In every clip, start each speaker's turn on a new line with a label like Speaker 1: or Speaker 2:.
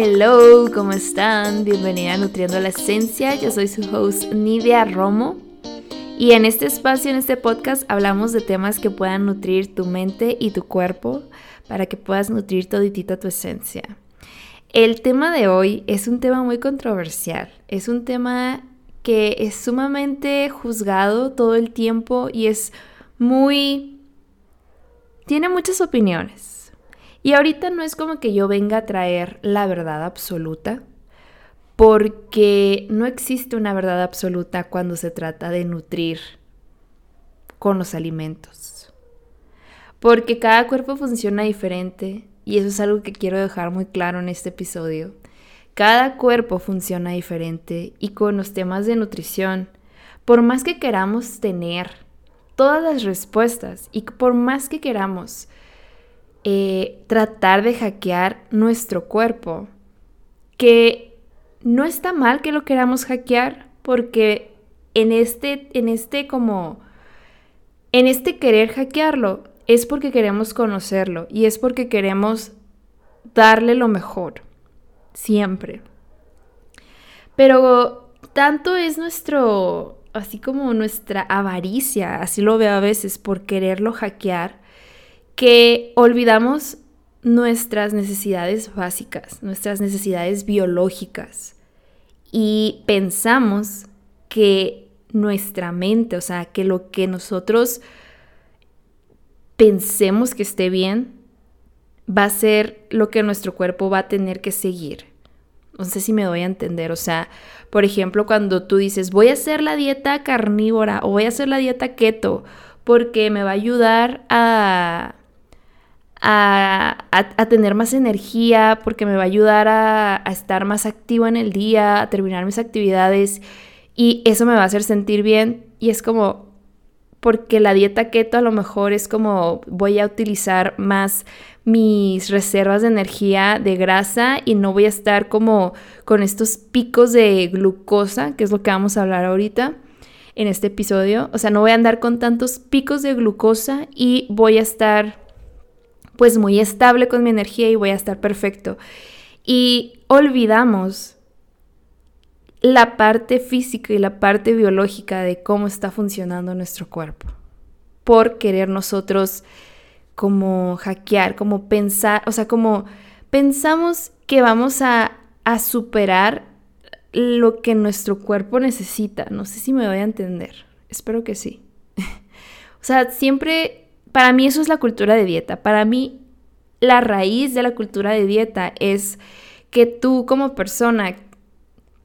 Speaker 1: Hello, ¿cómo están? Bienvenida a Nutriendo la Esencia. Yo soy su host Nidia Romo. Y en este espacio, en este podcast, hablamos de temas que puedan nutrir tu mente y tu cuerpo para que puedas nutrir toditita tu esencia. El tema de hoy es un tema muy controversial. Es un tema que es sumamente juzgado todo el tiempo y es muy... tiene muchas opiniones. Y ahorita no es como que yo venga a traer la verdad absoluta, porque no existe una verdad absoluta cuando se trata de nutrir con los alimentos. Porque cada cuerpo funciona diferente y eso es algo que quiero dejar muy claro en este episodio. Cada cuerpo funciona diferente y con los temas de nutrición, por más que queramos tener todas las respuestas y por más que queramos eh, tratar de hackear nuestro cuerpo. Que no está mal que lo queramos hackear porque en este, en este como, en este querer hackearlo es porque queremos conocerlo y es porque queremos darle lo mejor, siempre. Pero tanto es nuestro, así como nuestra avaricia, así lo veo a veces, por quererlo hackear, que olvidamos nuestras necesidades básicas, nuestras necesidades biológicas y pensamos que nuestra mente, o sea, que lo que nosotros pensemos que esté bien, va a ser lo que nuestro cuerpo va a tener que seguir. No sé si me doy a entender, o sea, por ejemplo, cuando tú dices, voy a hacer la dieta carnívora o voy a hacer la dieta keto porque me va a ayudar a a, tener más energía, porque me va a ayudar a, estar más activo en el día, a terminar mis actividades y eso me va a hacer sentir bien y es como porque la dieta keto a lo mejor es como voy a utilizar más mis reservas de energía de grasa y no voy a estar como con estos picos de glucosa, que es lo que vamos a hablar ahorita en este episodio. O sea, no voy a andar con tantos picos de glucosa y voy a estar pues muy estable con mi energía y voy a estar perfecto. Y olvidamos la parte física y la parte biológica de cómo está funcionando nuestro cuerpo. Por querer nosotros como hackear, como pensar, o sea, como pensamos que vamos a, a superar lo que nuestro cuerpo necesita. No sé si me voy a entender. Espero que sí. o sea, siempre para mí eso es la cultura de dieta. Para mí la raíz de la cultura de dieta es que tú como persona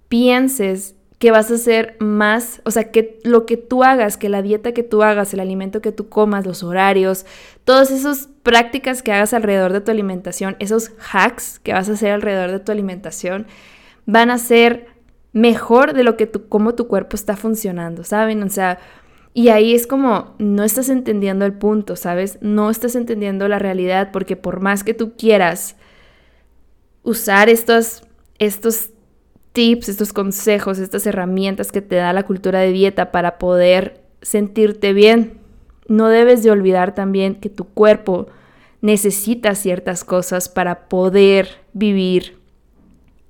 Speaker 1: pienses que vas a hacer más, o sea, que lo que tú hagas, que la dieta que tú hagas, el alimento que tú comas, los horarios, todas esas prácticas que hagas alrededor de tu alimentación, esos hacks que vas a hacer alrededor de tu alimentación, van a ser mejor de lo que tú, cómo tu cuerpo está funcionando, ¿saben? O sea, y ahí es como, no estás entendiendo el punto, ¿sabes? No estás entendiendo la realidad porque por más que tú quieras usar estos, estos tips, estos consejos, estas herramientas que te da la cultura de dieta para poder sentirte bien, no debes de olvidar también que tu cuerpo necesita ciertas cosas para poder vivir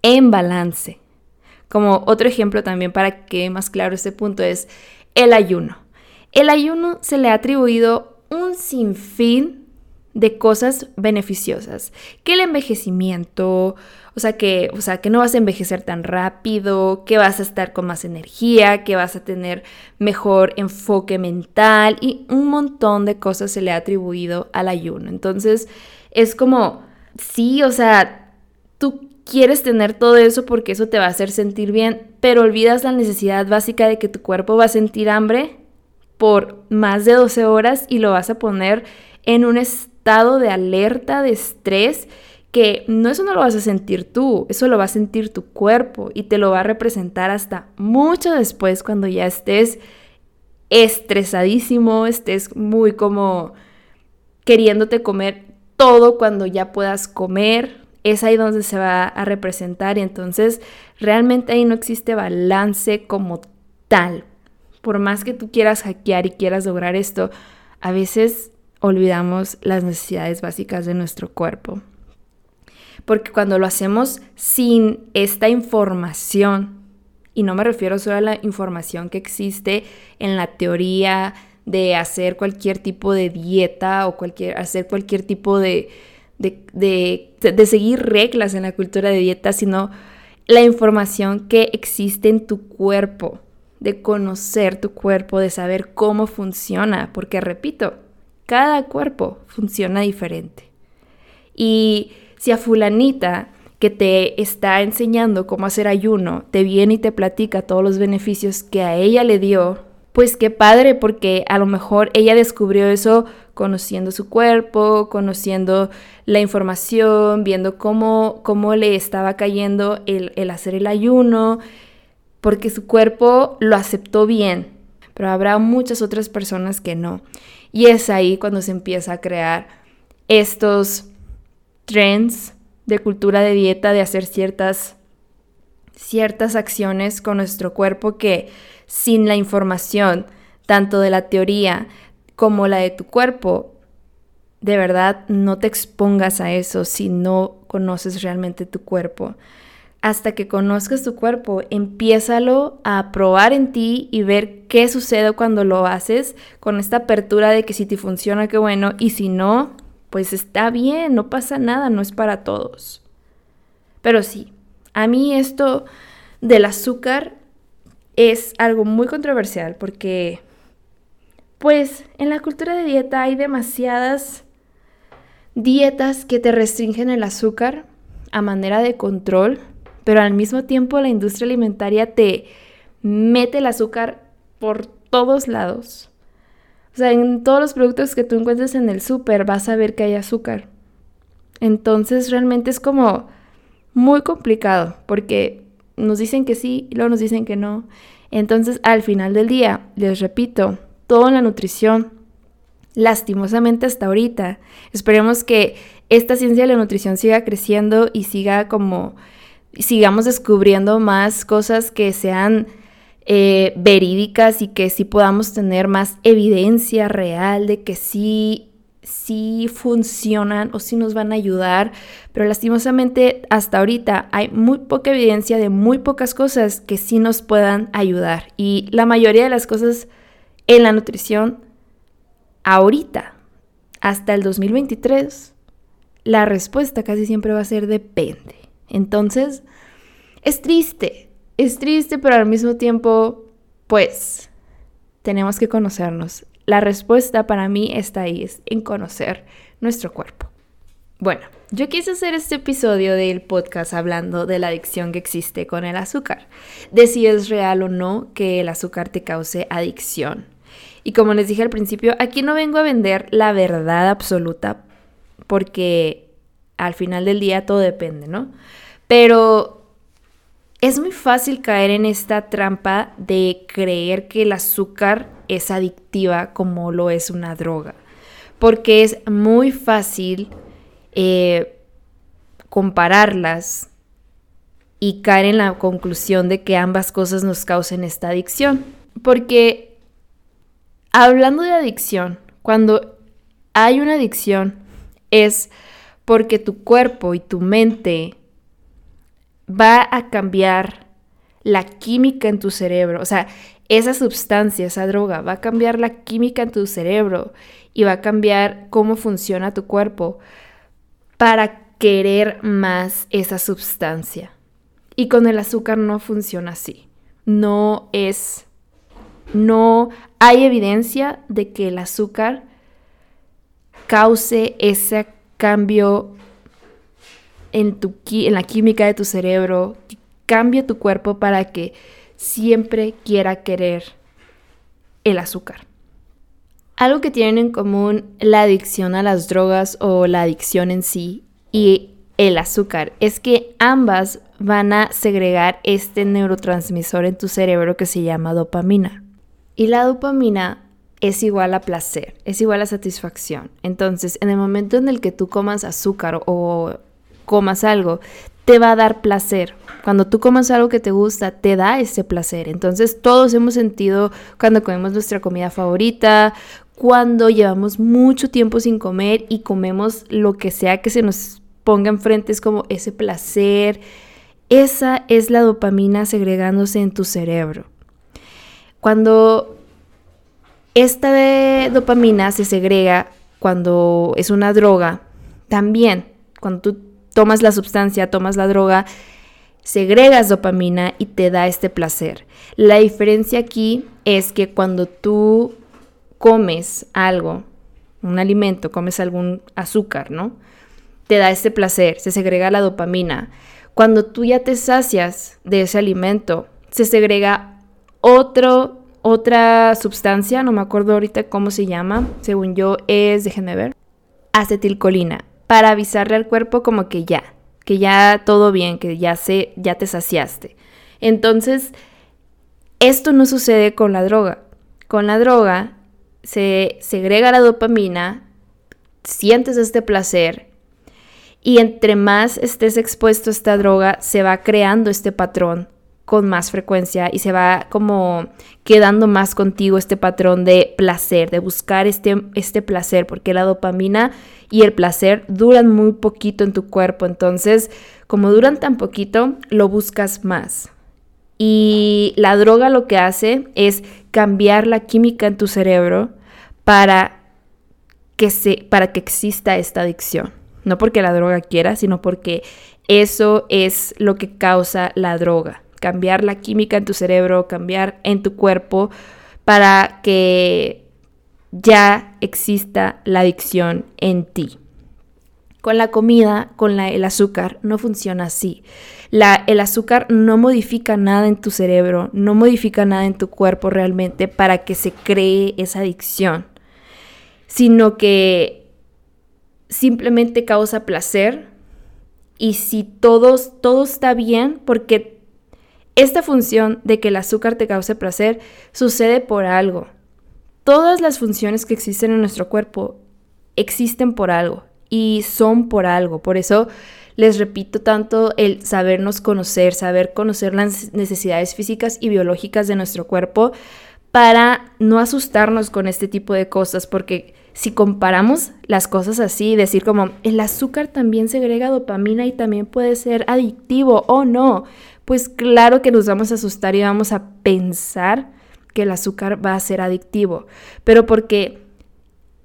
Speaker 1: en balance. Como otro ejemplo también para que más claro este punto es el ayuno. El ayuno se le ha atribuido un sinfín de cosas beneficiosas, que el envejecimiento, o sea que, o sea que no vas a envejecer tan rápido, que vas a estar con más energía, que vas a tener mejor enfoque mental y un montón de cosas se le ha atribuido al ayuno. Entonces, es como sí, o sea, tú quieres tener todo eso porque eso te va a hacer sentir bien, pero olvidas la necesidad básica de que tu cuerpo va a sentir hambre por más de 12 horas y lo vas a poner en un estado de alerta, de estrés, que no eso no lo vas a sentir tú, eso lo va a sentir tu cuerpo y te lo va a representar hasta mucho después cuando ya estés estresadísimo, estés muy como queriéndote comer todo cuando ya puedas comer, es ahí donde se va a representar y entonces realmente ahí no existe balance como tal por más que tú quieras hackear y quieras lograr esto, a veces olvidamos las necesidades básicas de nuestro cuerpo. Porque cuando lo hacemos sin esta información, y no me refiero solo a la información que existe en la teoría de hacer cualquier tipo de dieta o cualquier, hacer cualquier tipo de, de, de seguir reglas en la cultura de dieta, sino la información que existe en tu cuerpo, de conocer tu cuerpo, de saber cómo funciona, porque repito, cada cuerpo funciona diferente. Y si a fulanita que te está enseñando cómo hacer ayuno te viene y te platica todos los beneficios que a ella le dio, pues qué padre, porque a lo mejor ella descubrió eso conociendo su cuerpo, conociendo la información, viendo cómo, cómo le estaba cayendo el, el hacer el ayuno, porque su cuerpo lo aceptó bien, pero habrá muchas otras personas que no. Y es ahí cuando se empieza a crear estos trends de cultura de dieta, de hacer ciertas, ciertas acciones con nuestro cuerpo que sin la información, tanto de la teoría como la de tu cuerpo, de verdad no te expongas a eso si no conoces realmente tu cuerpo. Hasta que conozcas tu cuerpo, empiézalo a probar en ti y ver qué sucede cuando lo haces con esta apertura de que si te funciona, qué bueno, y si no, pues está bien, no pasa nada, no es para todos. Pero sí, a mí esto del azúcar es algo muy controversial porque, pues, en la cultura de dieta hay demasiadas dietas que te restringen el azúcar a manera de control, pero al mismo tiempo la industria alimentaria te mete el azúcar por todos lados. O sea, en todos los productos que tú encuentres en el súper vas a ver que hay azúcar. Entonces realmente es como muy complicado porque nos dicen que sí y luego nos dicen que no. Entonces, al final del día, les repito, todo en la nutrición, lastimosamente hasta ahorita, esperemos que esta ciencia de la nutrición siga creciendo y siga como, sigamos descubriendo más cosas que sean eh, verídicas y que sí podamos tener más evidencia real de que sí si funcionan o si nos van a ayudar, pero lastimosamente hasta ahorita hay muy poca evidencia de muy pocas cosas que sí nos puedan ayudar. Y la mayoría de las cosas en la nutrición, ahorita, hasta el 2023, la respuesta casi siempre va a ser depende. Entonces, es triste, es triste, pero al mismo tiempo, pues, tenemos que conocernos. La respuesta para mí está ahí, es en conocer nuestro cuerpo. Bueno, yo quise hacer este episodio del podcast hablando de la adicción que existe con el azúcar, de si es real o no que el azúcar te cause adicción. Y como les dije al principio, aquí no vengo a vender la verdad absoluta, porque al final del día todo depende, ¿no? Pero es muy fácil caer en esta trampa de creer que el azúcar es adictiva como lo es una droga, porque es muy fácil eh, compararlas y caer en la conclusión de que ambas cosas nos causen esta adicción. Porque hablando de adicción, cuando hay una adicción es porque tu cuerpo y tu mente va a cambiar la química en tu cerebro. O sea, esa sustancia, esa droga, va a cambiar la química en tu cerebro y va a cambiar cómo funciona tu cuerpo para querer más esa sustancia. Y con el azúcar no funciona así. No es, no hay evidencia de que el azúcar cause ese cambio en, tu, la química de tu cerebro, cambia tu cuerpo para que siempre quiera querer el azúcar. Algo que tienen en común la adicción a las drogas o la adicción en sí y el azúcar es que ambas van a segregar este neurotransmisor en tu cerebro que se llama dopamina. Y la dopamina es igual a placer, es igual a satisfacción. Entonces, en el momento en el que tú comas azúcar o comas algo, te va a dar placer. Cuando tú comas algo que te gusta, te da ese placer. Entonces todos hemos sentido cuando comemos nuestra comida favorita, cuando llevamos mucho tiempo sin comer y comemos lo que sea que se nos ponga enfrente es como ese placer. Esa es la dopamina segregándose en tu cerebro. Cuando esta de dopamina se segrega cuando es una droga, también cuando tú tomas la sustancia, tomas la droga, segregas dopamina y te da este placer. La diferencia aquí es que cuando tú comes algo, un alimento, comes algún azúcar, ¿no? Te da este placer, se segrega la dopamina. Cuando tú ya te sacias de ese alimento, se segrega otro, otra sustancia, no me acuerdo ahorita cómo se llama, según yo es, déjenme ver, acetilcolina, para avisarle al cuerpo como que ya, que ya todo bien, que ya, se, ya te saciaste. Entonces, esto no sucede con la droga. Con la droga se segrega la dopamina, sientes este placer y entre más estés expuesto a esta droga, se va creando este patrón con más frecuencia y se va como quedando más contigo este patrón de placer, de buscar este, este placer, porque la dopamina y el placer duran muy poquito en tu cuerpo, entonces como duran tan poquito, lo buscas más. Y la droga lo que hace es cambiar la química en tu cerebro para que, se, para que exista esta adicción. No porque la droga quiera, sino porque eso es lo que causa la droga cambiar la química en tu cerebro, cambiar en tu cuerpo para que ya exista la adicción en ti. Con la comida, con el azúcar, no funciona así. El azúcar no modifica nada en tu cerebro, no modifica nada en tu cuerpo realmente para que se cree esa adicción, sino que simplemente causa placer y si todo, todo está bien, porque esta función de que el azúcar te cause placer sucede por algo. Todas las funciones que existen en nuestro cuerpo existen por algo y son por algo. Por eso les repito tanto el sabernos conocer, saber conocer las necesidades físicas y biológicas de nuestro cuerpo para no asustarnos con este tipo de cosas, porque si comparamos las cosas así, decir como el azúcar también segrega dopamina y también puede ser adictivo o no, pues claro que nos vamos a asustar y vamos a pensar que el azúcar va a ser adictivo, pero porque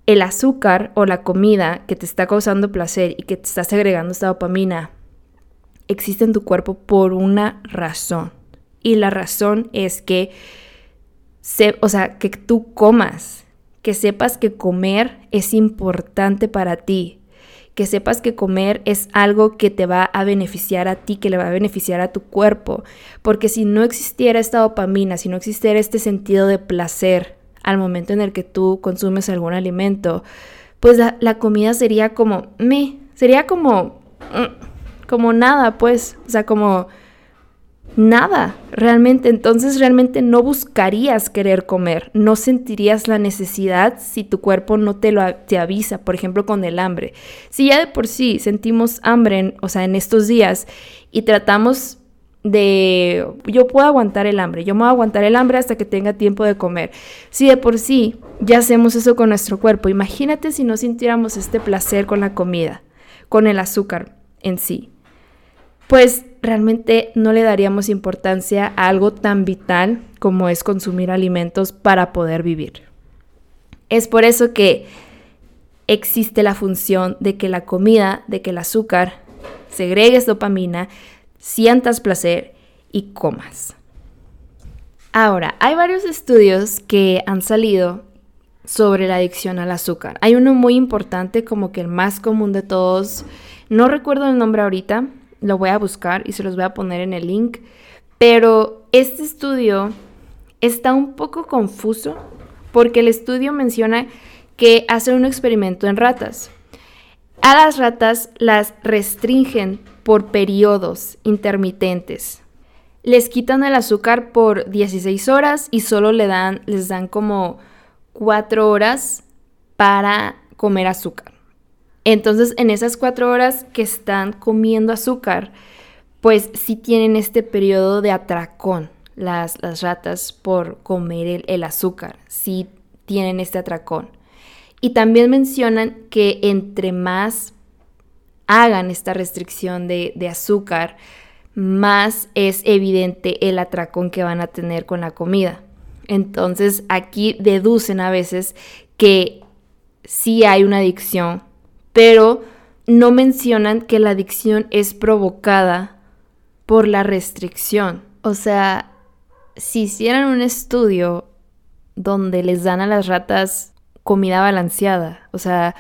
Speaker 1: el azúcar o la comida que te está causando placer y que te está segregando esta dopamina existe en tu cuerpo por una razón. Y la razón es que, se, o sea, que tú comas, que sepas que comer es importante para ti, que sepas que comer es algo que te va a beneficiar a ti, que le va a beneficiar a tu cuerpo, porque si no existiera esta dopamina, si no existiera este sentido de placer al momento en el que tú consumes algún alimento, pues la, comida sería como me, sería como mm, como nada, pues, o sea, como nada, realmente. Entonces realmente no buscarías querer comer, no sentirías la necesidad si tu cuerpo no te lo te avisa, por ejemplo, con el hambre. Si ya de por sí sentimos hambre, o sea, en estos días y tratamos de yo puedo aguantar el hambre, yo me voy a aguantar el hambre hasta que tenga tiempo de comer. Si de por sí ya hacemos eso con nuestro cuerpo, imagínate si no sintiéramos este placer con la comida, con el azúcar en sí pues realmente no le daríamos importancia a algo tan vital como es consumir alimentos para poder vivir. Es por eso que existe la función de que la comida, de que el azúcar segregues dopamina, sientas placer y comas. Ahora, hay varios estudios que han salido sobre la adicción al azúcar. Hay uno muy importante, como que el más común de todos, no recuerdo el nombre ahorita, lo voy a buscar y se los voy a poner en el link. Pero este estudio está un poco confuso porque el estudio menciona que hacen un experimento en ratas. A las ratas las restringen por periodos intermitentes. Les quitan el azúcar por 16 horas y solo le dan, les dan como 4 horas para comer azúcar. Entonces, en esas cuatro horas que están comiendo azúcar, pues sí tienen este periodo de atracón las, las ratas por comer el, el azúcar, sí tienen este atracón. Y también mencionan que entre más hagan esta restricción de, de azúcar, más es evidente el atracón que van a tener con la comida. Entonces aquí deducen a veces que sí hay una adicción, pero no mencionan que la adicción es provocada por la restricción. O sea, si hicieran un estudio donde les dan a las ratas comida balanceada, o sea,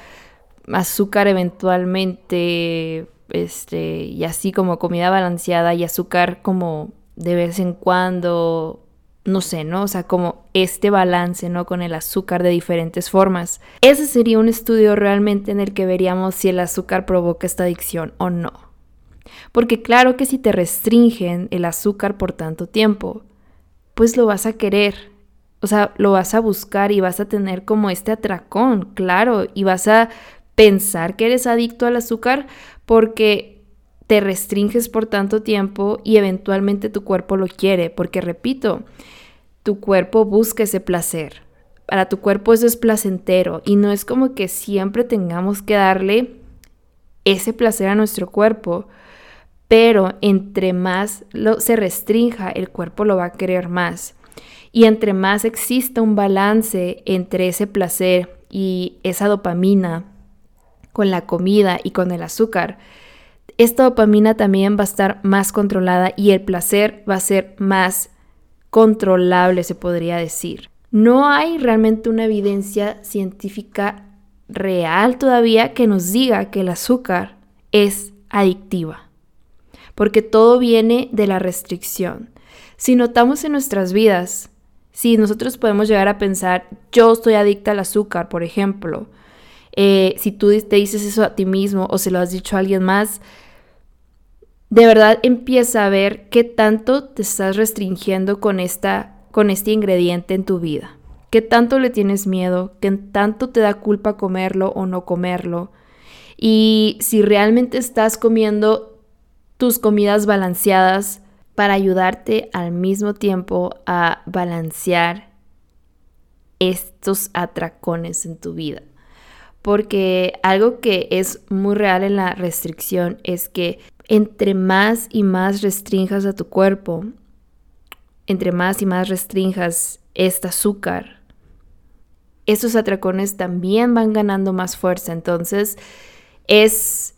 Speaker 1: azúcar eventualmente, este, y así como comida balanceada y azúcar como de vez en cuando, no sé, ¿no? O sea, como este balance, ¿no? Con el azúcar de diferentes formas. Ese sería un estudio realmente en el que veríamos si el azúcar provoca esta adicción o no. Porque claro que si te restringen el azúcar por tanto tiempo, pues lo vas a querer. O sea, lo vas a buscar y vas a tener como este atracón, claro, y vas a pensar que eres adicto al azúcar porque te restringes por tanto tiempo y eventualmente tu cuerpo lo quiere, porque repito, tu cuerpo busca ese placer. Para tu cuerpo eso es placentero y no es como que siempre tengamos que darle ese placer a nuestro cuerpo, pero entre más lo, se restrinja, el cuerpo lo va a querer más. Y entre más exista un balance entre ese placer y esa dopamina con la comida y con el azúcar, esta dopamina también va a estar más controlada y el placer va a ser más controlable, se podría decir. No hay realmente una evidencia científica real todavía que nos diga que el azúcar es adictiva, porque todo viene de la restricción. Si notamos en nuestras vidas, si nosotros podemos llegar a pensar, yo estoy adicta al azúcar, por ejemplo, eh, si tú te dices eso a ti mismo o se lo has dicho a alguien más, de verdad empieza a ver qué tanto te estás restringiendo con, esta, con este ingrediente en tu vida. ¿Qué tanto le tienes miedo? ¿Qué tanto te da culpa comerlo o no comerlo? Y si realmente estás comiendo tus comidas balanceadas para ayudarte al mismo tiempo a balancear estos atracones en tu vida. Porque algo que es muy real en la restricción es que entre más y más restringas a tu cuerpo, entre más y más restringas este azúcar, estos atracones también van ganando más fuerza. Entonces, es,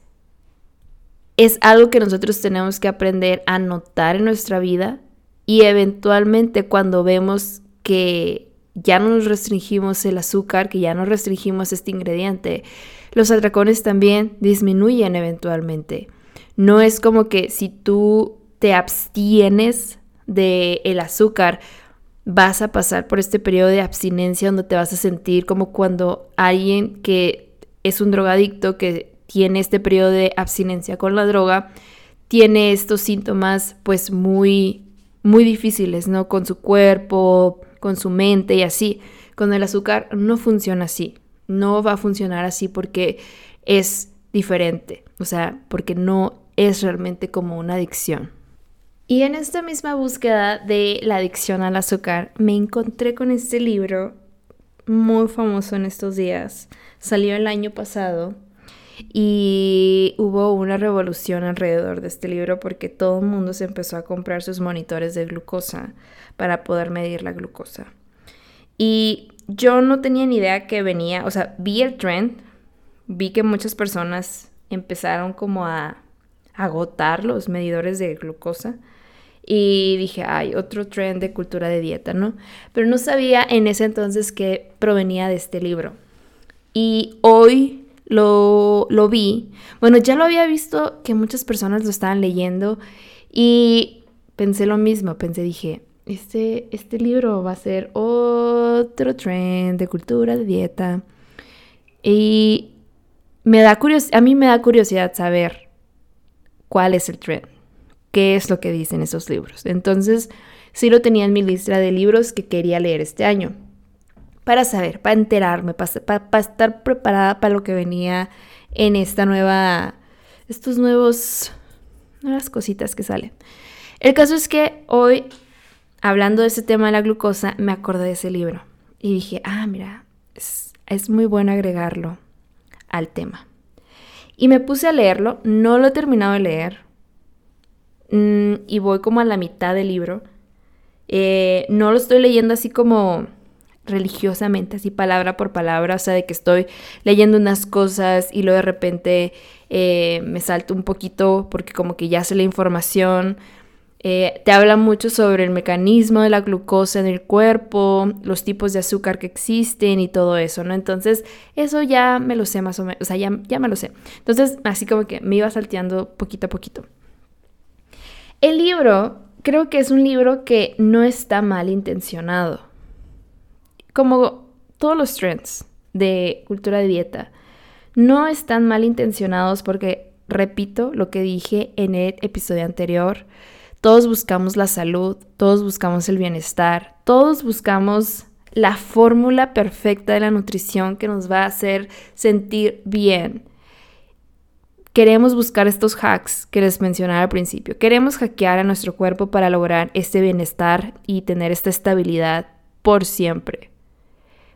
Speaker 1: es algo que nosotros tenemos que aprender a notar en nuestra vida y eventualmente cuando vemos que ya no nos restringimos el azúcar, que ya no restringimos este ingrediente, los atracones también disminuyen eventualmente. No es como que si tú te abstienes del el azúcar, vas a pasar por este periodo de abstinencia donde te vas a sentir como cuando alguien que es un drogadicto, que tiene este periodo de abstinencia con la droga, tiene estos síntomas pues muy, muy difíciles, ¿no? Con su cuerpo, con su mente y así. Con el azúcar no funciona así, no va a funcionar así porque es diferente, o sea, porque no es realmente como una adicción. Y en esta misma búsqueda de la adicción al azúcar, me encontré con este libro muy famoso en estos días. Salió el año pasado y hubo una revolución alrededor de este libro porque todo el mundo se empezó a comprar sus monitores de glucosa para poder medir la glucosa. Y yo no tenía ni idea que venía, o sea, vi el trend, vi que muchas personas empezaron como a agotar los medidores de glucosa. Y dije, hay otro trend de cultura de dieta, ¿no? Pero no sabía en ese entonces que provenía de este libro. Y hoy lo, lo vi. Bueno, ya lo había visto que muchas personas lo estaban leyendo y pensé lo mismo. Pensé, dije, este, este libro va a ser otro trend de cultura de dieta. Y me da a mí me da curiosidad saber cuál es el trend, qué es lo que dicen esos libros. Entonces, sí lo tenía en mi lista de libros que quería leer este año, para saber, para enterarme, para, estar preparada para lo que venía en esta nueva, estos nuevos, nuevas cositas que salen. El caso es que hoy, hablando de ese tema de la glucosa, me acordé de ese libro y dije, ah, mira, es, es muy bueno agregarlo al tema. Y me puse a leerlo, no lo he terminado de leer. Mm, y voy como a la mitad del libro. Eh, no lo estoy leyendo así como religiosamente, así palabra por palabra, o sea, de que estoy leyendo unas cosas y luego de repente eh, me salto un poquito porque como que ya sé la información. Eh, te habla mucho sobre el mecanismo de la glucosa en el cuerpo, los tipos de azúcar que existen y todo eso, ¿no? Entonces, eso ya me lo sé más o menos, o sea, ya, ya me lo sé. Entonces, así como que me iba salteando poquito a poquito. El libro, creo que es un libro que no está mal intencionado. Como todos los trends de cultura de dieta, no están mal intencionados porque, repito lo que dije en el episodio anterior, todos buscamos la salud, todos buscamos el bienestar, todos buscamos la fórmula perfecta de la nutrición que nos va a hacer sentir bien. Queremos buscar estos hacks que les mencionaba al principio. Queremos hackear a nuestro cuerpo para lograr este bienestar y tener esta estabilidad por siempre.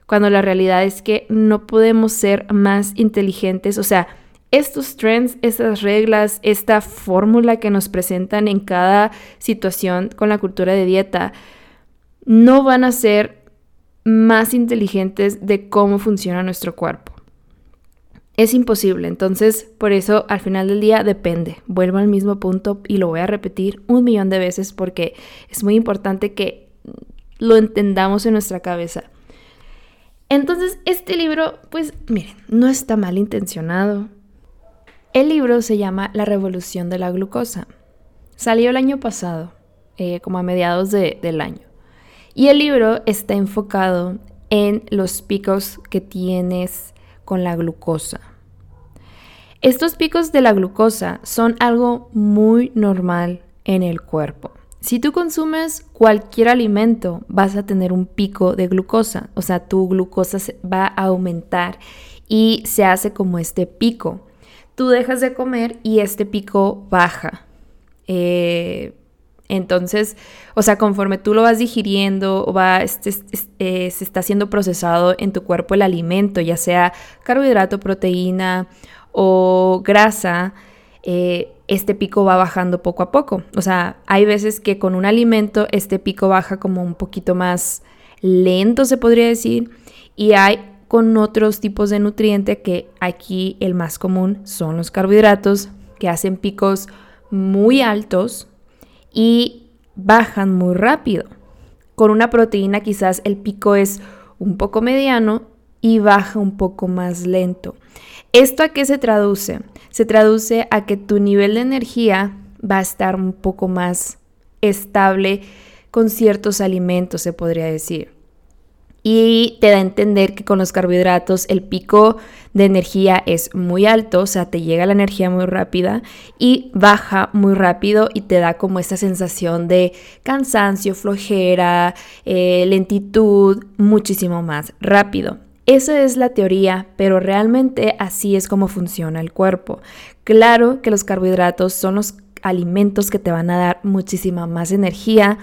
Speaker 1: Cuando la realidad es que no podemos ser más inteligentes, o sea, estos trends, estas reglas, esta fórmula que nos presentan en cada situación con la cultura de dieta, no van a ser más inteligentes de cómo funciona nuestro cuerpo. Es imposible, entonces por eso al final del día depende. Vuelvo al mismo punto y lo voy a repetir un millón de veces porque es muy importante que lo entendamos en nuestra cabeza. Entonces, este libro, pues miren, no está mal intencionado, el libro se llama La Revolución de la Glucosa. Salió el año pasado, eh, como a mediados del año. Y el libro está enfocado en los picos que tienes con la glucosa. Estos picos de la glucosa son algo muy normal en el cuerpo. Si tú consumes cualquier alimento, vas a tener un pico de glucosa, o sea, tu glucosa va a aumentar y se hace como este pico tú dejas de comer y este pico baja. Eh, entonces, o sea, conforme tú lo vas digiriendo va, este, eh, se está siendo procesado en tu cuerpo el alimento, ya sea carbohidrato, proteína o grasa, eh, este pico va bajando poco a poco. O sea, hay veces que con un alimento este pico baja como un poquito más lento, se podría decir, y hay con otros tipos de nutriente que aquí el más común son los carbohidratos que hacen picos muy altos y bajan muy rápido. Con una proteína quizás el pico es un poco mediano y baja un poco más lento. ¿Esto a qué se traduce? Se traduce a que tu nivel de energía va a estar un poco más estable con ciertos alimentos, se podría decir y te da a entender que con los carbohidratos el pico de energía es muy alto, o sea, te llega la energía muy rápida y baja muy rápido y te da como esta sensación de cansancio, flojera, eh, lentitud, muchísimo más rápido. Esa es la teoría, pero realmente así es como funciona el cuerpo. Claro que los carbohidratos son los alimentos que te van a dar muchísima más energía,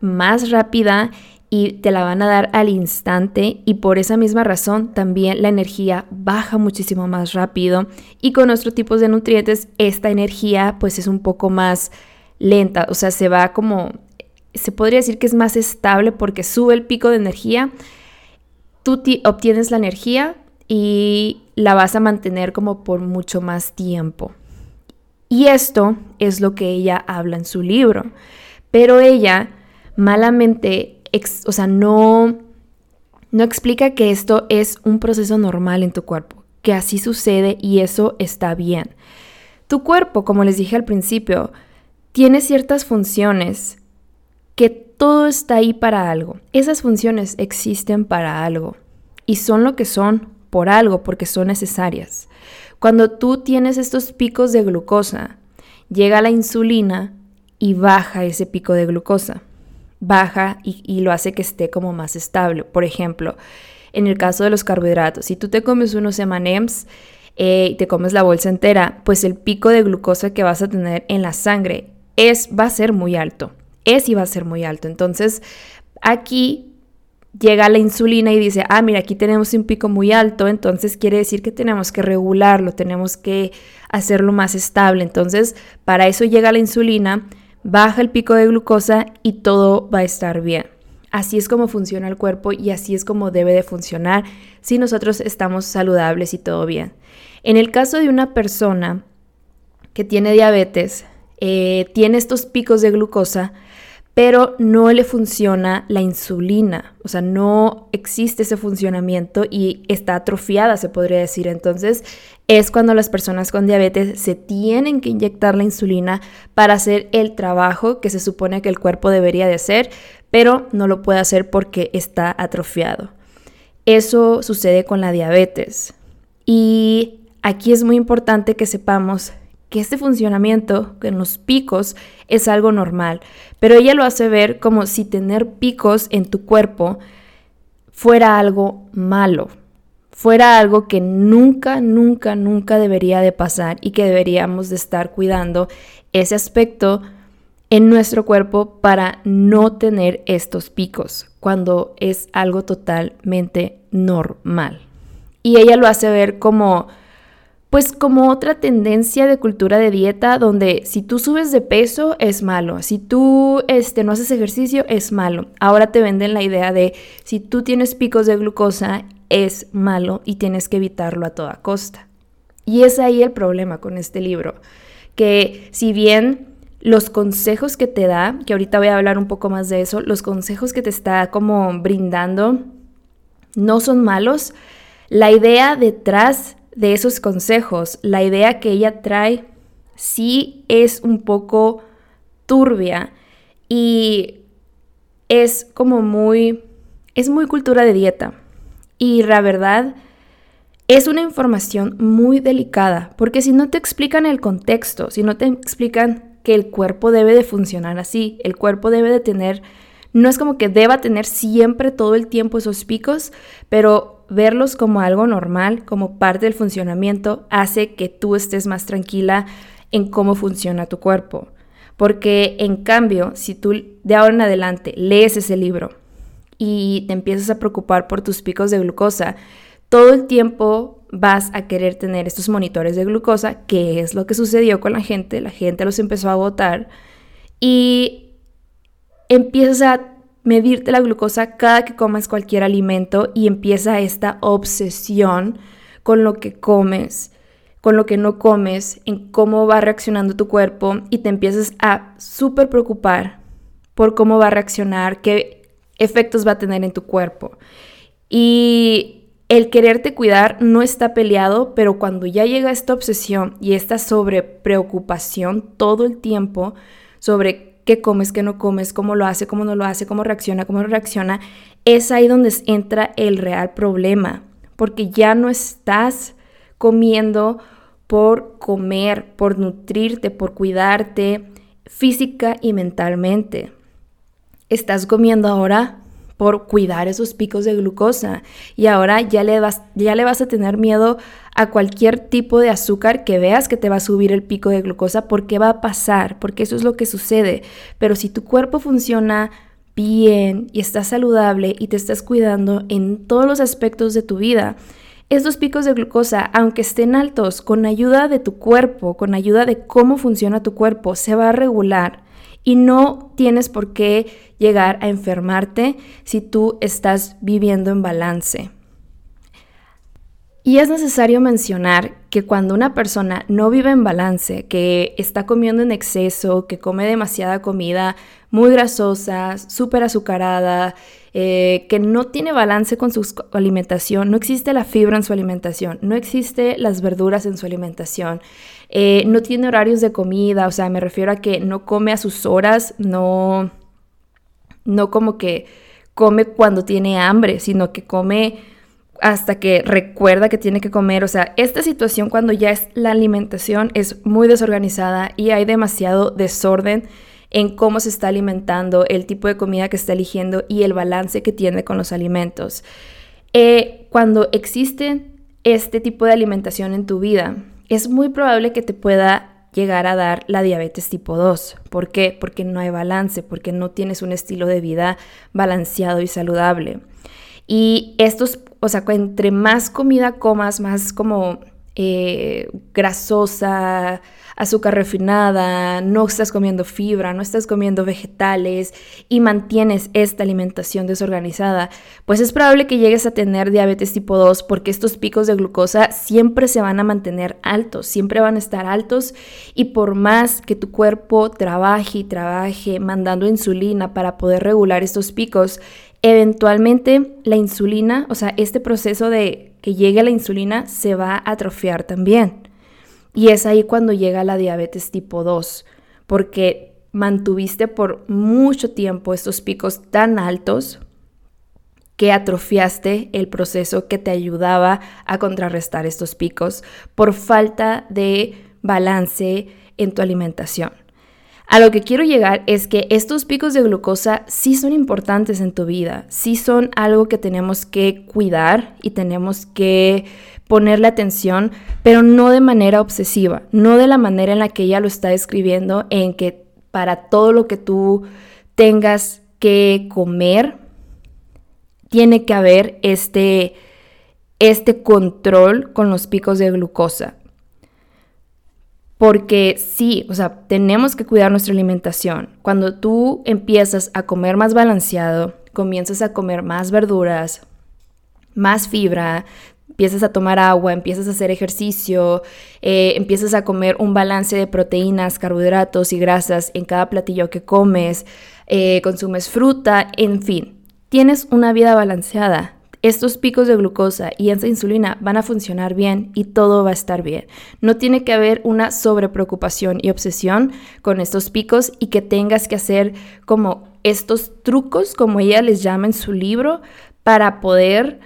Speaker 1: más rápida y te la van a dar al instante y por esa misma razón también la energía baja muchísimo más rápido y con nuestros tipos de nutrientes esta energía pues es un poco más lenta, o sea, se va como, se podría decir que es más estable porque sube el pico de energía, tú obtienes la energía y la vas a mantener como por mucho más tiempo. Y esto es lo que ella habla en su libro, pero ella malamente o sea, no, no explica que esto es un proceso normal en tu cuerpo, que así sucede y eso está bien. Tu cuerpo, como les dije al principio, tiene ciertas funciones que todo está ahí para algo. Esas funciones existen para algo y son lo que son por algo, porque son necesarias. Cuando tú tienes estos picos de glucosa, llega la insulina y baja ese pico de glucosa baja y, lo hace que esté como más estable. Por ejemplo, en el caso de los carbohidratos, si tú te comes unos M&M's eh, y te comes la bolsa entera, pues el pico de glucosa que vas a tener en la sangre es, va a ser muy alto. Es y va a ser muy alto. Entonces, aquí llega la insulina y dice, ah, mira, aquí tenemos un pico muy alto, entonces quiere decir que tenemos que regularlo, tenemos que hacerlo más estable. Entonces, para eso llega la insulina, baja el pico de glucosa y todo va a estar bien. Así es como funciona el cuerpo y así es como debe de funcionar si nosotros estamos saludables y todo bien. En el caso de una persona que tiene diabetes, eh, tiene estos picos de glucosa, pero no le funciona la insulina, o sea, no existe ese funcionamiento y está atrofiada, se podría decir. Entonces, es cuando las personas con diabetes se tienen que inyectar la insulina para hacer el trabajo que se supone que el cuerpo debería de hacer, pero no lo puede hacer porque está atrofiado. Eso sucede con la diabetes. Y aquí es muy importante que sepamos que este funcionamiento en los picos es algo normal, pero ella lo hace ver como si tener picos en tu cuerpo fuera algo malo, fuera algo que nunca, nunca, nunca debería de pasar y que deberíamos de estar cuidando ese aspecto en nuestro cuerpo para no tener estos picos cuando es algo totalmente normal. Y ella lo hace ver como pues como otra tendencia de cultura de dieta donde si tú subes de peso es malo, si tú este, no haces ejercicio es malo. Ahora te venden la idea de si tú tienes picos de glucosa es malo y tienes que evitarlo a toda costa. Y es ahí el problema con este libro, que si bien los consejos que te da, que ahorita voy a hablar un poco más de eso, los consejos que te está como brindando no son malos, la idea detrás de esos consejos, la idea que ella trae sí es un poco turbia y es como muy, es muy cultura de dieta. Y la verdad, es una información muy delicada, porque si no te explican el contexto, si no te explican que el cuerpo debe de funcionar así, el cuerpo debe de tener, no es como que deba tener siempre todo el tiempo esos picos, pero verlos como algo normal, como parte del funcionamiento, hace que tú estés más tranquila en cómo funciona tu cuerpo. Porque en cambio, si tú de ahora en adelante lees ese libro y te empiezas a preocupar por tus picos de glucosa, todo el tiempo vas a querer tener estos monitores de glucosa, que es lo que sucedió con la gente, la gente los empezó a botar y empiezas a medirte la glucosa cada que comes cualquier alimento y empieza esta obsesión con lo que comes, con lo que no comes, en cómo va reaccionando tu cuerpo y te empiezas a súper preocupar por cómo va a reaccionar, qué efectos va a tener en tu cuerpo. Y el quererte cuidar no está peleado, pero cuando ya llega esta obsesión y esta sobre preocupación todo el tiempo sobre qué comes, qué no comes, cómo lo hace, cómo no lo hace, cómo reacciona, cómo no reacciona, es ahí donde entra el real problema, porque ya no estás comiendo por comer, por nutrirte, por cuidarte física y mentalmente. Estás comiendo ahora por cuidar esos picos de glucosa y ahora ya le vas, ya le vas a tener miedo a cualquier tipo de azúcar que veas que te va a subir el pico de glucosa porque va a pasar, porque eso es lo que sucede. Pero si tu cuerpo funciona bien y estás saludable y te estás cuidando en todos los aspectos de tu vida, estos picos de glucosa, aunque estén altos, con ayuda de tu cuerpo, con ayuda de cómo funciona tu cuerpo, se va a regular y no tienes por qué llegar a enfermarte si tú estás viviendo en balance. Y es necesario mencionar que cuando una persona no vive en balance, que está comiendo en exceso, que come demasiada comida muy grasosa, súper azucarada, eh, que no tiene balance con su alimentación, no existe la fibra en su alimentación, no existe las verduras en su alimentación, eh, no tiene horarios de comida, o sea, me refiero a que no come a sus horas, no, no como que come cuando tiene hambre, sino que come hasta que recuerda que tiene que comer. O sea, esta situación cuando ya es la alimentación es muy desorganizada y hay demasiado desorden en cómo se está alimentando, el tipo de comida que está eligiendo y el balance que tiene con los alimentos. Eh, cuando existe este tipo de alimentación en tu vida, es muy probable que te pueda llegar a dar la diabetes tipo 2. ¿Por qué? Porque no hay balance, porque no tienes un estilo de vida balanceado y saludable. Y estos, o sea, entre más comida comas, más como eh, grasosa, azúcar refinada, no estás comiendo fibra, no estás comiendo vegetales y mantienes esta alimentación desorganizada, pues es probable que llegues a tener diabetes tipo 2 porque estos picos de glucosa siempre se van a mantener altos, siempre van a estar altos y por más que tu cuerpo trabaje y trabaje mandando insulina para poder regular estos picos, eventualmente la insulina, o sea, este proceso de que llegue la insulina se va a atrofiar también. Y es ahí cuando llega la diabetes tipo 2, porque mantuviste por mucho tiempo estos picos tan altos que atrofiaste el proceso que te ayudaba a contrarrestar estos picos por falta de balance en tu alimentación. A lo que quiero llegar es que estos picos de glucosa sí son importantes en tu vida, sí son algo que tenemos que cuidar y tenemos que ponerle atención, pero no de manera obsesiva, no de la manera en la que ella lo está escribiendo, en que para todo lo que tú tengas que comer, tiene que haber este, este control con los picos de glucosa. Porque sí, o sea, tenemos que cuidar nuestra alimentación. Cuando tú empiezas a comer más balanceado, comienzas a comer más verduras, más fibra, empiezas a tomar agua, empiezas a hacer ejercicio, eh, empiezas a comer un balance de proteínas, carbohidratos y grasas en cada platillo que comes, eh, consumes fruta, en fin, tienes una vida balanceada estos picos de glucosa y esa insulina van a funcionar bien y todo va a estar bien. No tiene que haber una sobrepreocupación y obsesión con estos picos y que tengas que hacer como estos trucos, como ella les llama en su libro, para poder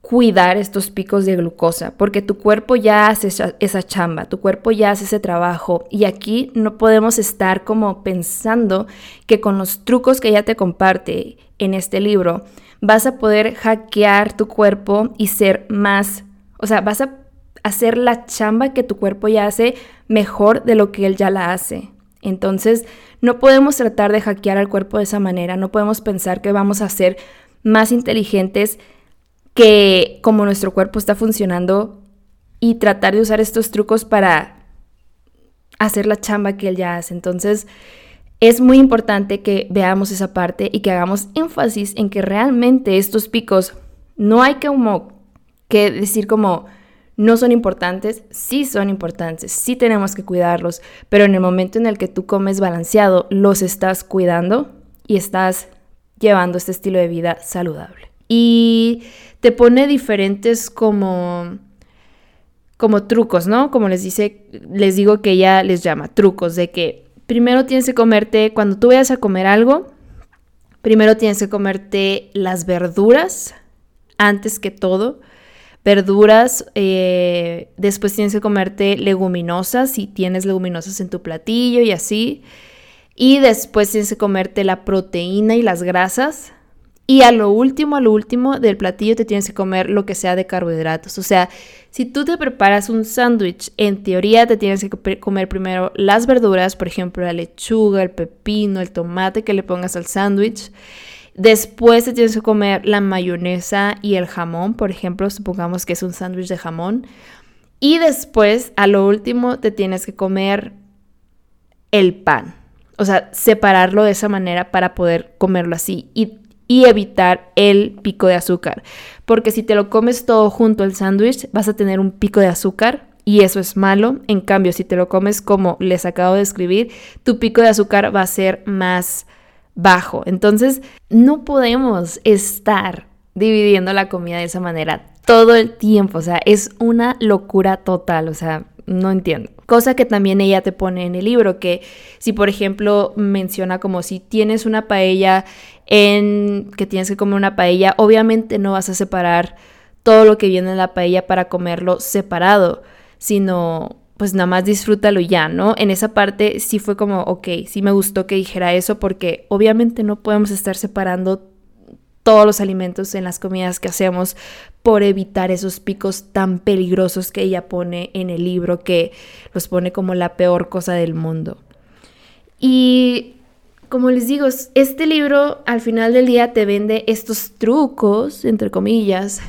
Speaker 1: cuidar estos picos de glucosa, porque tu cuerpo ya hace esa, chamba, tu cuerpo ya hace ese trabajo y aquí no podemos estar como pensando que con los trucos que ella te comparte en este libro vas a poder hackear tu cuerpo y ser más, o sea, vas a hacer la chamba que tu cuerpo ya hace mejor de lo que él ya la hace. Entonces, no podemos tratar de hackear al cuerpo de esa manera, no podemos pensar que vamos a ser más inteligentes que como nuestro cuerpo está funcionando y tratar de usar estos trucos para hacer la chamba que él ya hace. Entonces, es muy importante que veamos esa parte y que hagamos énfasis en que realmente estos picos no hay que, como, que decir como no son importantes, sí son importantes, sí tenemos que cuidarlos, pero en el momento en el que tú comes balanceado, los estás cuidando y estás llevando este estilo de vida saludable. Y te pone diferentes como como trucos, ¿no? Como les dice, les digo que ella les llama trucos de que primero tienes que comerte, cuando tú vayas a comer algo, primero tienes que comerte las verduras antes que todo. Verduras, eh, después tienes que comerte leguminosas si tienes leguminosas en tu platillo y así. Y después tienes que comerte la proteína y las grasas. Y a lo último, a lo último del platillo te tienes que comer lo que sea de carbohidratos. O sea, si tú te preparas un sándwich, en teoría te tienes que comer primero las verduras, por ejemplo, la lechuga, el pepino, el tomate que le pongas al sándwich. Después te tienes que comer la mayonesa y el jamón, por ejemplo, supongamos que es un sándwich de jamón. Y después, a lo último, te tienes que comer el pan. O sea, separarlo de esa manera para poder comerlo así. Y evitar el pico de azúcar. Porque si te lo comes todo junto al sándwich, vas a tener un pico de azúcar y eso es malo. En cambio, si te lo comes como les acabo de escribir, tu pico de azúcar va a ser más bajo. Entonces, no podemos estar dividiendo la comida de esa manera todo el tiempo. O sea, es una locura total. O sea, no entiendo. Cosa que también ella te pone en el libro, que si por ejemplo menciona como si tienes una paella en que tienes que comer una paella, obviamente no vas a separar todo lo que viene en la paella para comerlo separado, sino pues nada más disfrútalo ya, ¿no? En esa parte sí fue como, ok, sí me gustó que dijera eso porque obviamente no podemos estar separando todos los alimentos en las comidas que hacemos por evitar esos picos tan peligrosos que ella pone en el libro, que los pone como la peor cosa del mundo. Y como les digo, este libro al final del día te vende estos trucos, entre comillas,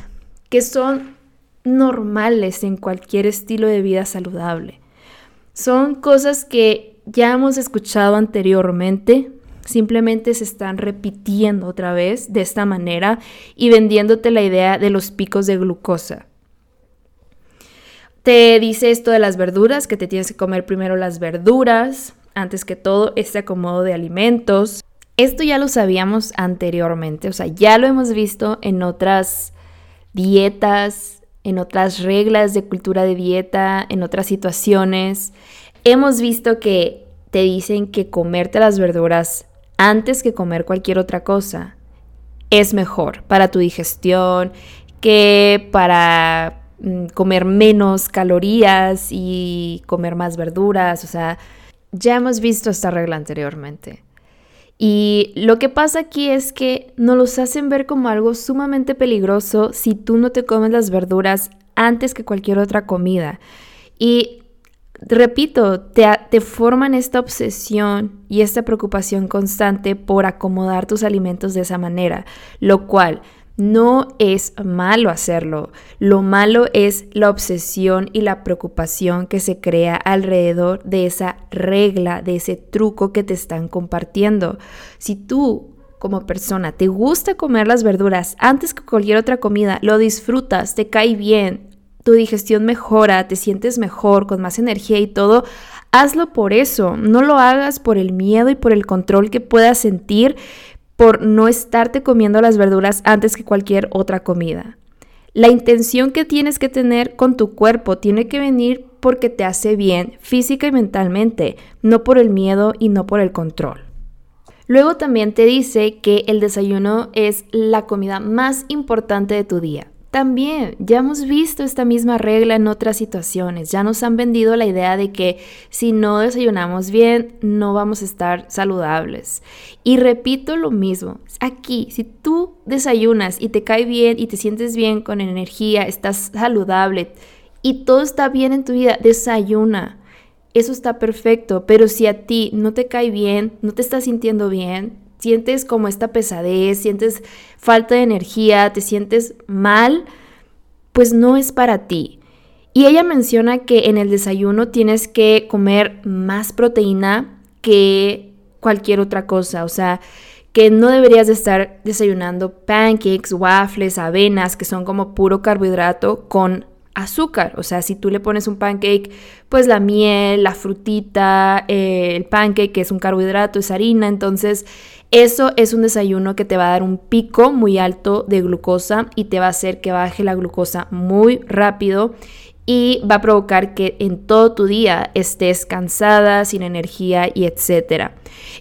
Speaker 1: que son normales en cualquier estilo de vida saludable. Son cosas que ya hemos escuchado anteriormente, simplemente se están repitiendo otra vez de esta manera y vendiéndote la idea de los picos de glucosa. Te dice esto de las verduras, que te tienes que comer primero las verduras, antes que todo este acomodo de alimentos. Esto ya lo sabíamos anteriormente, o sea, ya lo hemos visto en otras dietas, en otras reglas de cultura de dieta, en otras situaciones. Hemos visto que te dicen que comerte las verduras antes que comer cualquier otra cosa es mejor para tu digestión, que para mm, comer menos calorías y comer más verduras, o sea, ya hemos visto esta regla anteriormente. Y lo que pasa aquí es que nos los hacen ver como algo sumamente peligroso si tú no te comes las verduras antes que cualquier otra comida. Y repito, te, te, forman esta obsesión y esta preocupación constante por acomodar tus alimentos de esa manera, lo cual no es malo hacerlo. Lo malo es la obsesión y la preocupación que se crea alrededor de esa regla, de ese truco que te están compartiendo. Si tú como persona te gusta comer las verduras antes que cualquier otra comida, lo disfrutas, te cae bien, tu digestión mejora, te sientes mejor, con más energía y todo, hazlo por eso. No lo hagas por el miedo y por el control que puedas sentir por no estarte comiendo las verduras antes que cualquier otra comida. La intención que tienes que tener con tu cuerpo tiene que venir porque te hace bien física y mentalmente, no por el miedo y no por el control. Luego también te dice que el desayuno es la comida más importante de tu día. También ya hemos visto esta misma regla en otras situaciones, ya nos han vendido la idea de que si no desayunamos bien no vamos a estar saludables. Y repito lo mismo, aquí, si tú desayunas y te cae bien y te sientes bien con energía, estás saludable y todo está bien en tu vida, desayuna. Eso está perfecto, pero si a ti no te cae bien, no te estás sintiendo bien, sientes como esta pesadez, sientes falta de energía, te sientes mal, pues no es para ti. Y ella menciona que en el desayuno tienes que comer más proteína que cualquier otra cosa, o sea, que no deberías de estar desayunando pancakes, waffles, avenas, que son como puro carbohidrato con azúcar. O sea, si tú le pones un pancake, pues la miel, la frutita, eh, el pancake, que es un carbohidrato, es harina. Entonces, eso es un desayuno que te va a dar un pico muy alto de glucosa y te va a hacer que baje la glucosa muy rápido y va a provocar que en todo tu día estés cansada, sin energía y etcétera.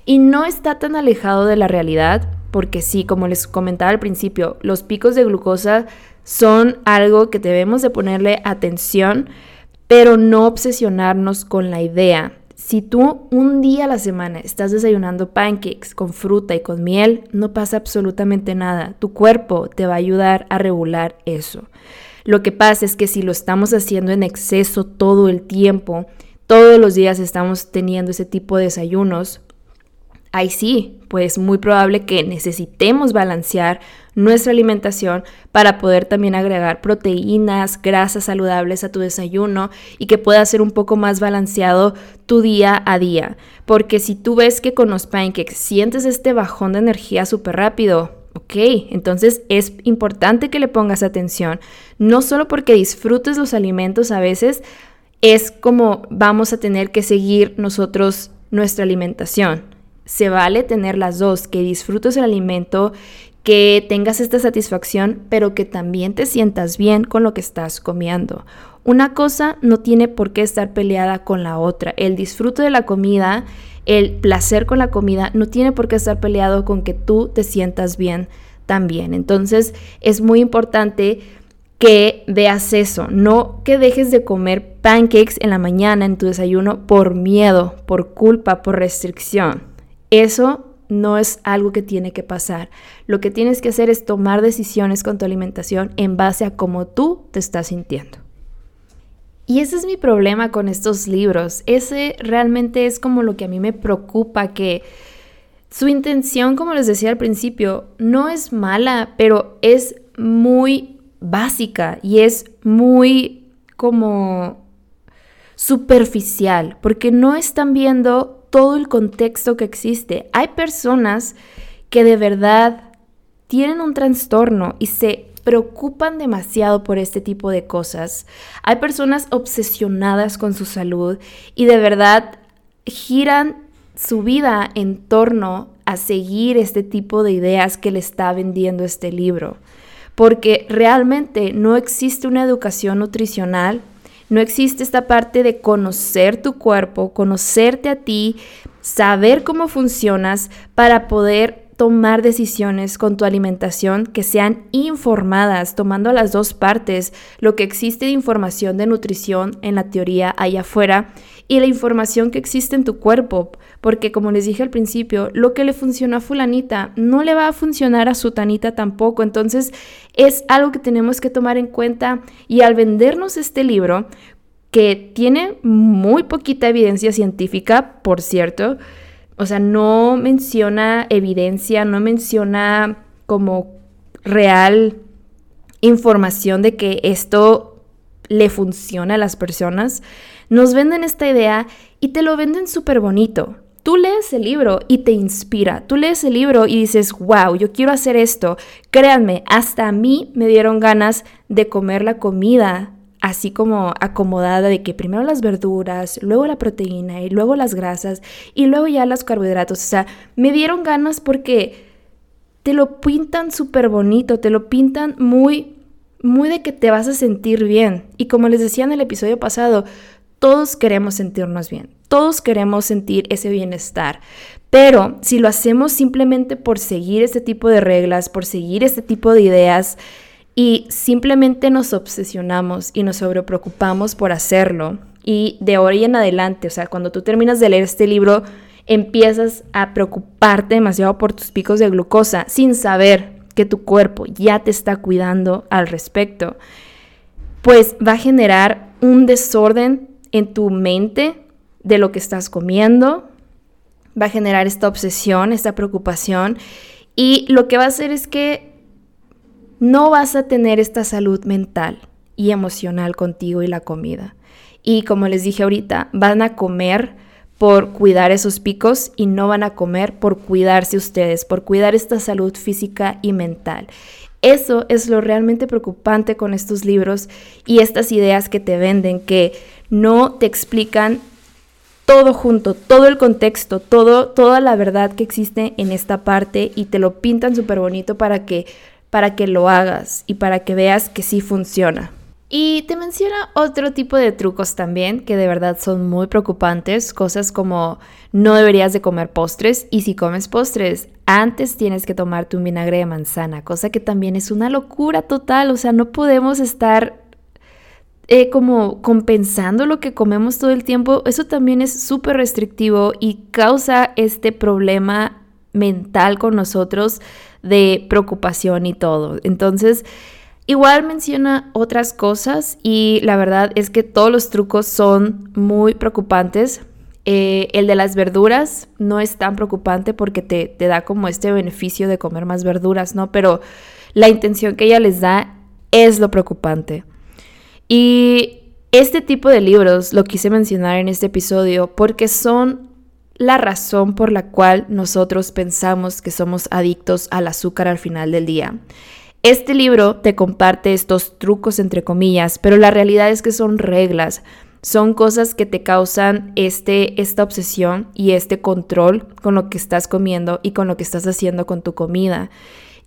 Speaker 1: Y no está tan alejado de la realidad, porque sí, como les comentaba al principio, los picos de glucosa son algo que debemos de ponerle atención, pero no obsesionarnos con la idea. Si tú un día a la semana estás desayunando pancakes con fruta y con miel, no pasa absolutamente nada. Tu cuerpo te va a ayudar a regular eso. Lo que pasa es que si lo estamos haciendo en exceso todo el tiempo, todos los días estamos teniendo ese tipo de desayunos, ahí sí, pues muy probable que necesitemos balancear nuestra alimentación para poder también agregar proteínas, grasas saludables a tu desayuno y que pueda ser un poco más balanceado tu día a día. Porque si tú ves que con los pancakes sientes este bajón de energía súper rápido, Ok, entonces es importante que le pongas atención, no solo porque disfrutes los alimentos a veces, es como vamos a tener que seguir nosotros nuestra alimentación se vale tener las dos, que disfrutes el alimento, que tengas esta satisfacción, pero que también te sientas bien con lo que estás comiendo. Una cosa no tiene por qué estar peleada con la otra. El disfrute de la comida, el placer con la comida, no tiene por qué estar peleado con que tú te sientas bien también. Entonces es muy importante que veas eso, no que dejes de comer pancakes en la mañana en tu desayuno por miedo, por culpa, por restricción. Eso no es algo que tiene que pasar. Lo que tienes que hacer es tomar decisiones con tu alimentación en base a cómo tú te estás sintiendo. Y ese es mi problema con estos libros. Ese realmente es como lo que a mí me preocupa, que Su intención, como les decía al principio, no es mala, pero es muy básica y es muy como superficial, porque no están viendo todo el contexto que existe. Hay personas que de verdad tienen un trastorno y se preocupan demasiado por este tipo de cosas. Hay personas obsesionadas con su salud y de verdad giran su vida en torno a seguir este tipo de ideas que le está vendiendo este libro. Porque realmente no existe una educación nutricional, no existe esta parte de conocer tu cuerpo, conocerte a ti, saber cómo funcionas para poder tomar decisiones con tu alimentación que sean informadas, tomando las dos partes, lo que existe de información de nutrición en la teoría allá afuera y la información que existe en tu cuerpo, porque como les dije al principio, lo que le funcionó a fulanita no le va a funcionar a sutanita tampoco, entonces es algo que tenemos que tomar en cuenta y al vendernos este libro, que tiene muy poquita evidencia científica, por cierto, o sea, no menciona evidencia, no menciona como real información de que esto le funciona a las personas. Nos venden esta idea y te lo venden súper bonito. Tú lees el libro y te inspira. Tú lees el libro y dices, wow, yo quiero hacer esto. Créanme, hasta a mí me dieron ganas de comer la comida así como acomodada de que primero las verduras, luego la proteína y luego las grasas y luego ya los carbohidratos. O sea, me dieron ganas porque te lo pintan súper bonito, te lo pintan muy, muy de que te vas a sentir bien. Y como les decía en el episodio pasado, todos queremos sentirnos bien, todos queremos sentir ese bienestar. Pero si lo hacemos simplemente por seguir este tipo de reglas, por seguir este tipo de ideas, y simplemente nos obsesionamos y nos sobrepreocupamos por hacerlo. Y de hoy en adelante, o sea, cuando tú terminas de leer este libro, empiezas a preocuparte demasiado por tus picos de glucosa sin saber que tu cuerpo ya te está cuidando al respecto, pues va a generar un desorden en tu mente de lo que estás comiendo, va a generar esta obsesión, esta preocupación y lo que va a hacer es que no vas a tener esta salud mental y emocional contigo y la comida. Y como les dije ahorita, van a comer por cuidar esos picos y no van a comer por cuidarse ustedes, por cuidar esta salud física y mental. Eso es lo realmente preocupante con estos libros y estas ideas que te venden, que no te explican todo junto, todo el contexto, todo, toda la verdad que existe en esta parte y te lo pintan súper bonito para que para que lo hagas y para que veas que sí funciona. Y te menciona otro tipo de trucos también que de verdad son muy preocupantes, cosas como no deberías de comer postres y si comes postres, antes tienes que tomarte un vinagre de manzana, cosa que también es una locura total, o sea, no podemos estar eh, como compensando lo que comemos todo el tiempo, eso también es súper restrictivo y causa este problema mental con nosotros de preocupación y todo. Entonces, igual menciona otras cosas y la verdad es que todos los trucos son muy preocupantes. Eh, el de las verduras no es tan preocupante porque te, te da como este beneficio de comer más verduras, ¿no? Pero la intención que ella les da es lo preocupante. Y este tipo de libros lo quise mencionar en este episodio porque son la razón por la cual nosotros pensamos que somos adictos al azúcar al final del día. Este libro te comparte estos trucos entre comillas, pero la realidad es que son reglas, son cosas que te causan este, esta obsesión y este control con lo que estás comiendo y con lo que estás haciendo con tu comida.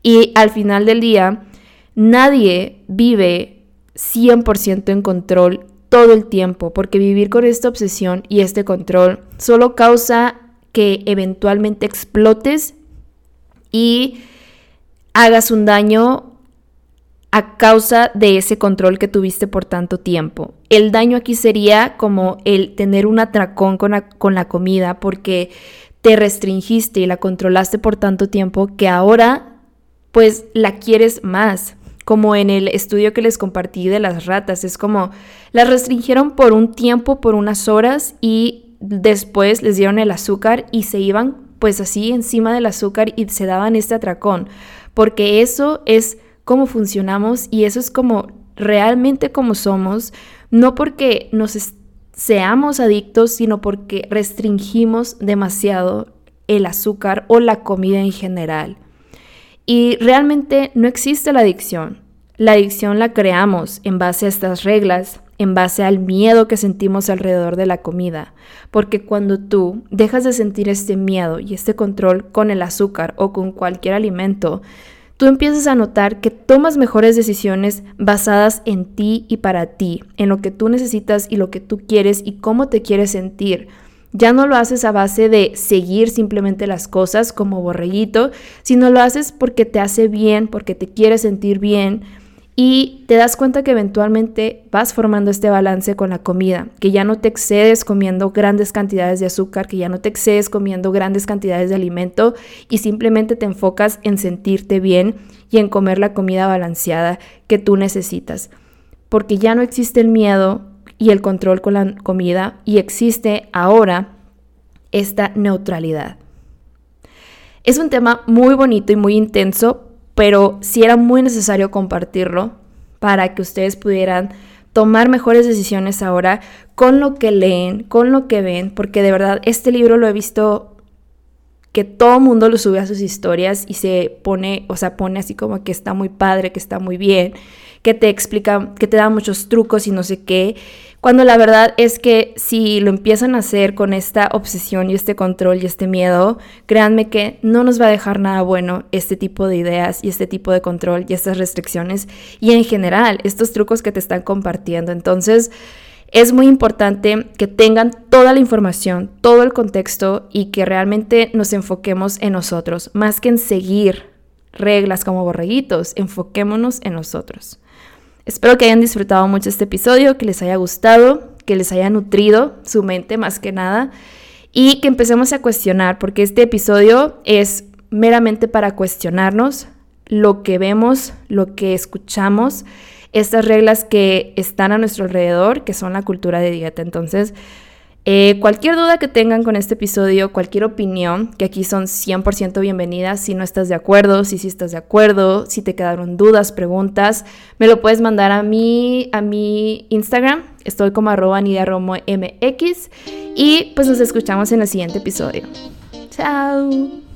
Speaker 1: Y al final del día, nadie vive 100% en control todo el tiempo, porque vivir con esta obsesión y este control solo causa que eventualmente explotes y hagas un daño a causa de ese control que tuviste por tanto tiempo. El daño aquí sería como el tener un atracón con la, con la comida porque te restringiste y la controlaste por tanto tiempo que ahora pues la quieres más como en el estudio que les compartí de las ratas. Es como las restringieron por un tiempo, por unas horas y después les dieron el azúcar y se iban pues así encima del azúcar y se daban este atracón, porque eso es cómo funcionamos y eso es como realmente como somos, no porque nos seamos adictos, sino porque restringimos demasiado el azúcar o la comida en general. Y realmente no existe la adicción. La adicción la creamos en base a estas reglas, en base al miedo que sentimos alrededor de la comida. Porque cuando tú dejas de sentir este miedo y este control con el azúcar o con cualquier alimento, tú empiezas a notar que tomas mejores decisiones basadas en ti y para ti, en lo que tú necesitas y lo que tú quieres y cómo te quieres sentir ya no lo haces a base de seguir simplemente las cosas como borreguito, sino lo haces porque te hace bien, porque te quieres sentir bien y te das cuenta que eventualmente vas formando este balance con la comida, que ya no te excedes comiendo grandes cantidades de azúcar, que ya no te excedes comiendo grandes cantidades de alimento y simplemente te enfocas en sentirte bien y en comer la comida balanceada que tú necesitas. Porque ya no existe el miedo y el control con la comida y existe ahora esta neutralidad. Es un tema muy bonito y muy intenso, pero sí era muy necesario compartirlo para que ustedes pudieran tomar mejores decisiones ahora con lo que leen, con lo que ven, porque de verdad este libro lo he visto que todo mundo lo sube a sus historias y se pone, o sea, pone así como que está muy padre, que está muy bien, que te explica, que te da muchos trucos y no sé qué. Cuando la verdad es que si lo empiezan a hacer con esta obsesión y este control y este miedo, créanme que no nos va a dejar nada bueno este tipo de ideas y este tipo de control y estas restricciones y en general estos trucos que te están compartiendo. Entonces, es muy importante que tengan toda la información, todo el contexto y que realmente nos enfoquemos en nosotros, más que en seguir reglas como borreguitos, enfoquémonos en nosotros. Espero que hayan disfrutado mucho este episodio, que les haya gustado, que les haya nutrido su mente más que nada y que empecemos a cuestionar, porque este episodio es meramente para cuestionarnos lo que vemos, lo que escuchamos, estas reglas que están a nuestro alrededor, que son la cultura de dieta. Entonces, eh, cualquier duda que tengan con este episodio, cualquier opinión, que aquí son 100% bienvenidas, si no estás de acuerdo, si sí estás de acuerdo, si te quedaron dudas, preguntas, me lo puedes mandar a mí, a mi Instagram, estoy como arroba MX y pues nos escuchamos en el siguiente episodio. Chao.